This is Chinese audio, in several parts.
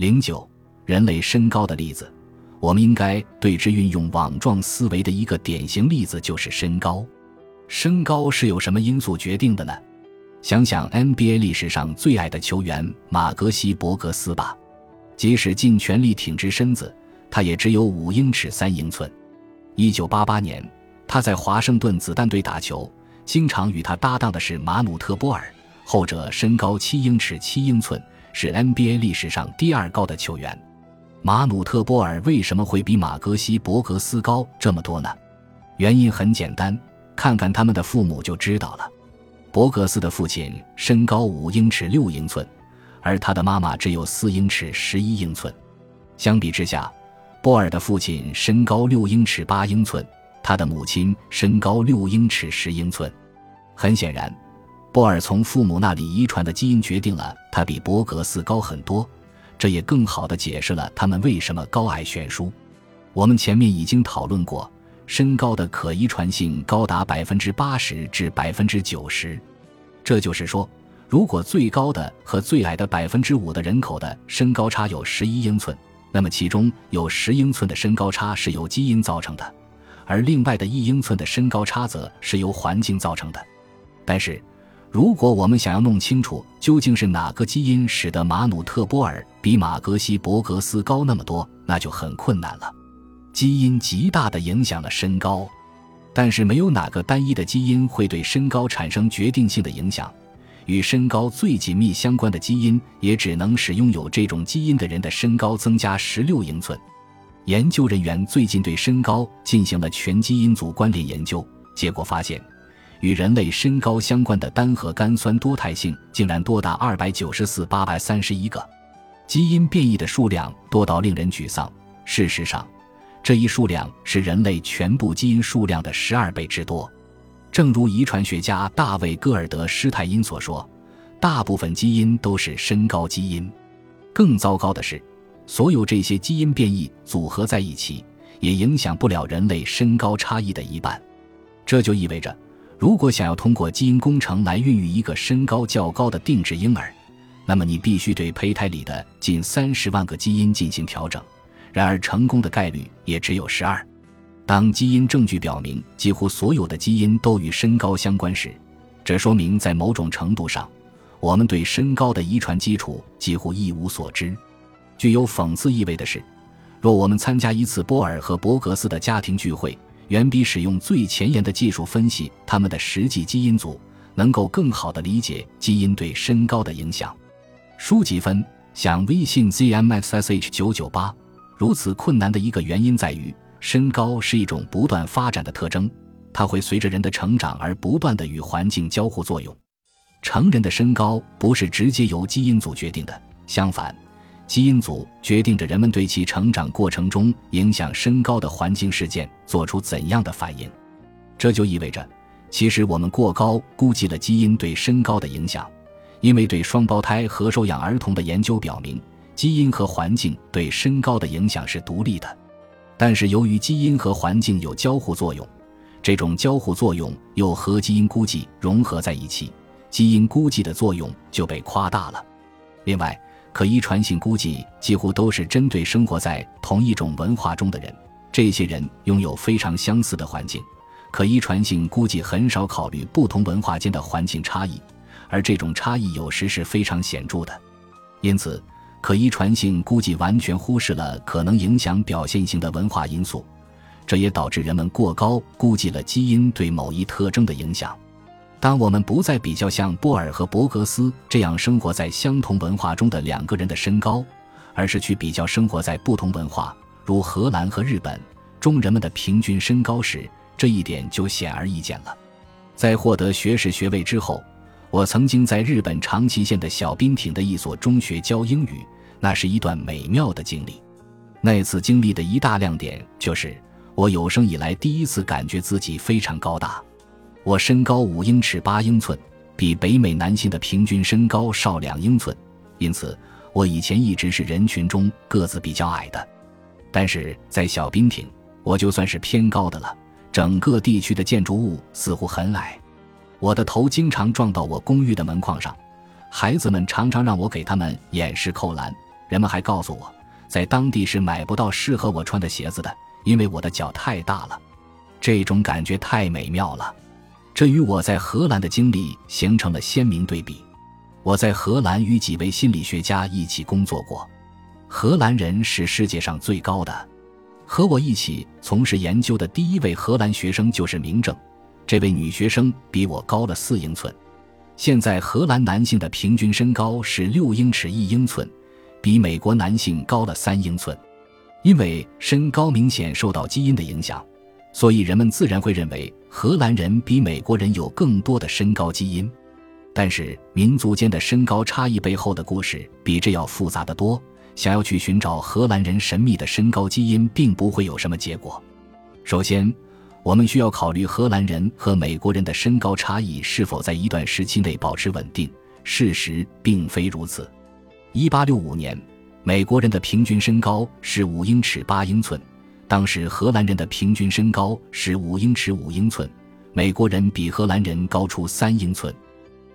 零九，人类身高的例子，我们应该对之运用网状思维的一个典型例子就是身高。身高是由什么因素决定的呢？想想 NBA 历史上最矮的球员马格西伯格斯吧，即使尽全力挺直身子，他也只有五英尺三英寸。一九八八年，他在华盛顿子弹队打球，经常与他搭档的是马努特波尔，后者身高七英尺七英寸，是 NBA 历史上第二高的球员。马努特波尔为什么会比马格西伯格斯高这么多呢？原因很简单，看看他们的父母就知道了。伯格斯的父亲身高五英尺六英寸，而他的妈妈只有四英尺十一英寸。相比之下，波尔的父亲身高六英尺八英寸，他的母亲身高六英尺十英寸。很显然，波尔从父母那里遗传的基因决定了他比伯格斯高很多，这也更好地解释了他们为什么高矮悬殊。我们前面已经讨论过。身高的可遗传性高达百分之八十至百分之九十，这就是说，如果最高的和最矮的百分之五的人口的身高差有十一英寸，那么其中有十英寸的身高差是由基因造成的，而另外的一英寸的身高差则是由环境造成的。但是，如果我们想要弄清楚究竟是哪个基因使得马努特波尔比马格西伯格斯高那么多，那就很困难了。基因极大地影响了身高，但是没有哪个单一的基因会对身高产生决定性的影响。与身高最紧密相关的基因也只能使拥有这种基因的人的身高增加十六英寸。研究人员最近对身高进行了全基因组关联研究，结果发现，与人类身高相关的单核苷酸多态性竟然多达二百九十四八百三十一个，基因变异的数量多到令人沮丧。事实上，这一数量是人类全部基因数量的十二倍之多，正如遗传学家大卫·戈尔德施泰因所说，大部分基因都是身高基因。更糟糕的是，所有这些基因变异组合在一起，也影响不了人类身高差异的一半。这就意味着，如果想要通过基因工程来孕育一个身高较高的定制婴儿，那么你必须对胚胎里的近三十万个基因进行调整。然而，成功的概率也只有十二。当基因证据表明几乎所有的基因都与身高相关时，这说明在某种程度上，我们对身高的遗传基础几乎一无所知。具有讽刺意味的是，若我们参加一次波尔和伯格斯的家庭聚会，远比使用最前沿的技术分析他们的实际基因组，能够更好地理解基因对身高的影响。书籍分享微信 zmxsh 九九八。如此困难的一个原因在于，身高是一种不断发展的特征，它会随着人的成长而不断的与环境交互作用。成人的身高不是直接由基因组决定的，相反，基因组决定着人们对其成长过程中影响身高的环境事件做出怎样的反应。这就意味着，其实我们过高估计了基因对身高的影响，因为对双胞胎和收养儿童的研究表明。基因和环境对身高的影响是独立的，但是由于基因和环境有交互作用，这种交互作用又和基因估计融合在一起，基因估计的作用就被夸大了。另外，可遗传性估计几乎都是针对生活在同一种文化中的人，这些人拥有非常相似的环境，可遗传性估计很少考虑不同文化间的环境差异，而这种差异有时是非常显著的，因此。可遗传性估计完全忽视了可能影响表现性的文化因素，这也导致人们过高估计了基因对某一特征的影响。当我们不再比较像波尔和伯格斯这样生活在相同文化中的两个人的身高，而是去比较生活在不同文化，如荷兰和日本中人们的平均身高时，这一点就显而易见了。在获得学士学位之后。我曾经在日本长崎县的小滨町的一所中学教英语，那是一段美妙的经历。那次经历的一大亮点就是，我有生以来第一次感觉自己非常高大。我身高五英尺八英寸，比北美男性的平均身高少两英寸，因此我以前一直是人群中个子比较矮的。但是在小滨町，我就算是偏高的了。整个地区的建筑物似乎很矮。我的头经常撞到我公寓的门框上，孩子们常常让我给他们演示扣篮，人们还告诉我，在当地是买不到适合我穿的鞋子的，因为我的脚太大了。这种感觉太美妙了，这与我在荷兰的经历形成了鲜明对比。我在荷兰与几位心理学家一起工作过，荷兰人是世界上最高的。和我一起从事研究的第一位荷兰学生就是明正，这位女学生比我高了四英寸。现在荷兰男性的平均身高是六英尺一英寸，比美国男性高了三英寸。因为身高明显受到基因的影响，所以人们自然会认为荷兰人比美国人有更多的身高基因。但是民族间的身高差异背后的故事比这要复杂的多。想要去寻找荷兰人神秘的身高基因，并不会有什么结果。首先，我们需要考虑荷兰人和美国人的身高差异是否在一段时期内保持稳定。事实并非如此。1865年，美国人的平均身高是5英尺8英寸，当时荷兰人的平均身高是5英尺5英寸，美国人比荷兰人高出3英寸。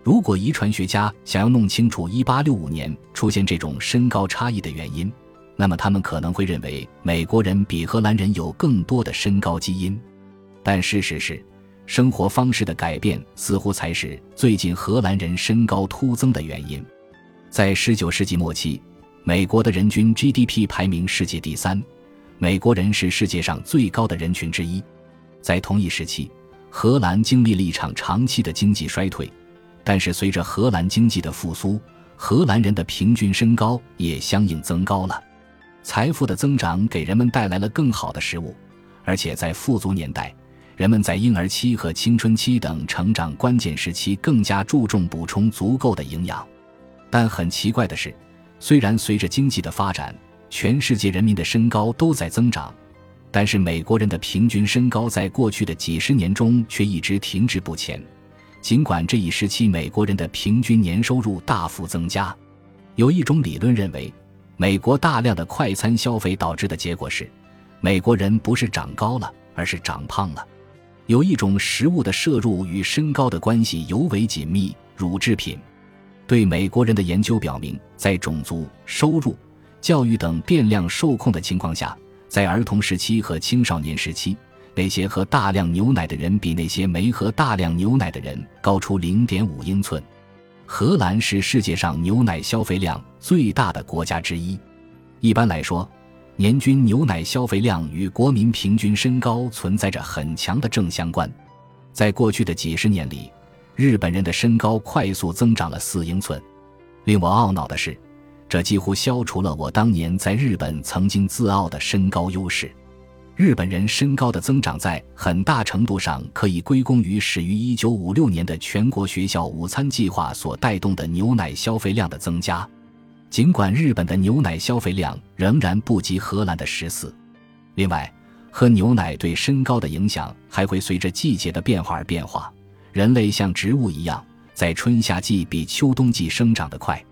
如果遗传学家想要弄清楚1865年出现这种身高差异的原因，那么他们可能会认为美国人比荷兰人有更多的身高基因。但事实是，生活方式的改变似乎才是最近荷兰人身高突增的原因。在19世纪末期，美国的人均 GDP 排名世界第三，美国人是世界上最高的人群之一。在同一时期，荷兰经历了一场长期的经济衰退。但是，随着荷兰经济的复苏，荷兰人的平均身高也相应增高了。财富的增长给人们带来了更好的食物，而且在富足年代，人们在婴儿期和青春期等成长关键时期更加注重补充足够的营养。但很奇怪的是，虽然随着经济的发展，全世界人民的身高都在增长，但是美国人的平均身高在过去的几十年中却一直停滞不前。尽管这一时期美国人的平均年收入大幅增加，有一种理论认为，美国大量的快餐消费导致的结果是，美国人不是长高了，而是长胖了。有一种食物的摄入与身高的关系尤为紧密，乳制品。对美国人的研究表明，在种族、收入、教育等变量受控的情况下，在儿童时期和青少年时期。那些喝大量牛奶的人比那些没喝大量牛奶的人高出零点五英寸。荷兰是世界上牛奶消费量最大的国家之一。一般来说，年均牛奶消费量与国民平均身高存在着很强的正相关。在过去的几十年里，日本人的身高快速增长了四英寸。令我懊恼的是，这几乎消除了我当年在日本曾经自傲的身高优势。日本人身高的增长在很大程度上可以归功于始于1956年的全国学校午餐计划所带动的牛奶消费量的增加。尽管日本的牛奶消费量仍然不及荷兰的十四。另外，喝牛奶对身高的影响还会随着季节的变化而变化。人类像植物一样，在春夏季比秋冬季生长得快。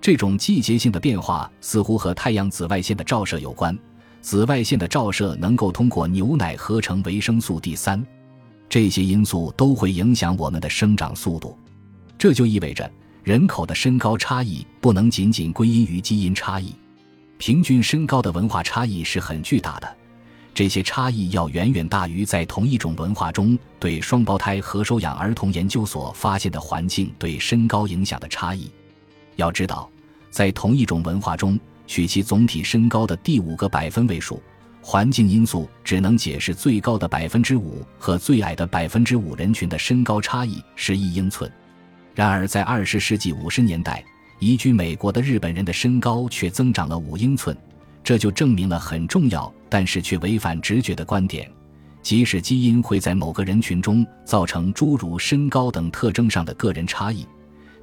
这种季节性的变化似乎和太阳紫外线的照射有关。紫外线的照射能够通过牛奶合成维生素 D 三，这些因素都会影响我们的生长速度。这就意味着人口的身高差异不能仅仅归因于基因差异，平均身高的文化差异是很巨大的。这些差异要远远大于在同一种文化中对双胞胎和收养儿童研究所发现的环境对身高影响的差异。要知道，在同一种文化中。取其总体身高的第五个百分位数，环境因素只能解释最高的百分之五和最矮的百分之五人群的身高差异是一英寸。然而，在二十世纪五十年代，移居美国的日本人的身高却增长了五英寸，这就证明了很重要但是却违反直觉的观点：即使基因会在某个人群中造成诸如身高等特征上的个人差异。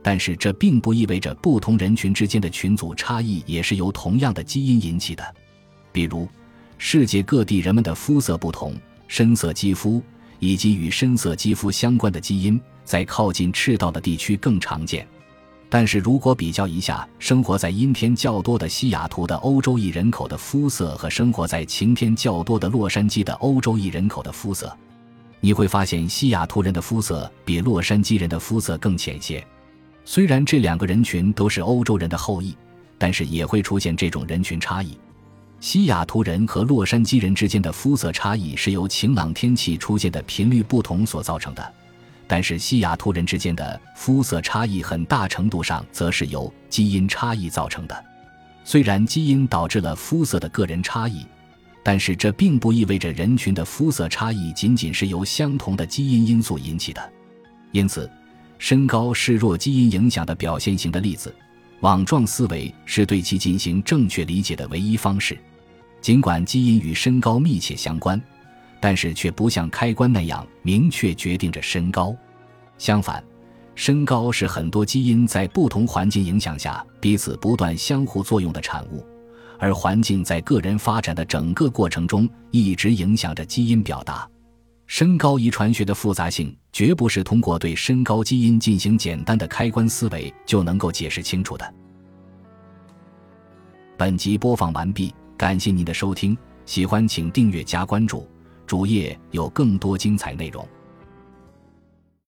但是这并不意味着不同人群之间的群组差异也是由同样的基因引起的。比如，世界各地人们的肤色不同，深色肌肤以及与深色肌肤相关的基因在靠近赤道的地区更常见。但是如果比较一下生活在阴天较多的西雅图的欧洲裔人口的肤色和生活在晴天较多的洛杉矶的欧洲裔人口的肤色，你会发现西雅图人的肤色比洛杉矶人的肤色更浅些。虽然这两个人群都是欧洲人的后裔，但是也会出现这种人群差异。西雅图人和洛杉矶人之间的肤色差异是由晴朗天气出现的频率不同所造成的，但是西雅图人之间的肤色差异很大程度上则是由基因差异造成的。虽然基因导致了肤色的个人差异，但是这并不意味着人群的肤色差异仅仅是由相同的基因因素引起的。因此，身高是弱基因影响的表现型的例子。网状思维是对其进行正确理解的唯一方式。尽管基因与身高密切相关，但是却不像开关那样明确决定着身高。相反，身高是很多基因在不同环境影响下彼此不断相互作用的产物，而环境在个人发展的整个过程中一直影响着基因表达。身高遗传学的复杂性绝不是通过对身高基因进行简单的开关思维就能够解释清楚的。本集播放完毕，感谢您的收听，喜欢请订阅加关注，主页有更多精彩内容。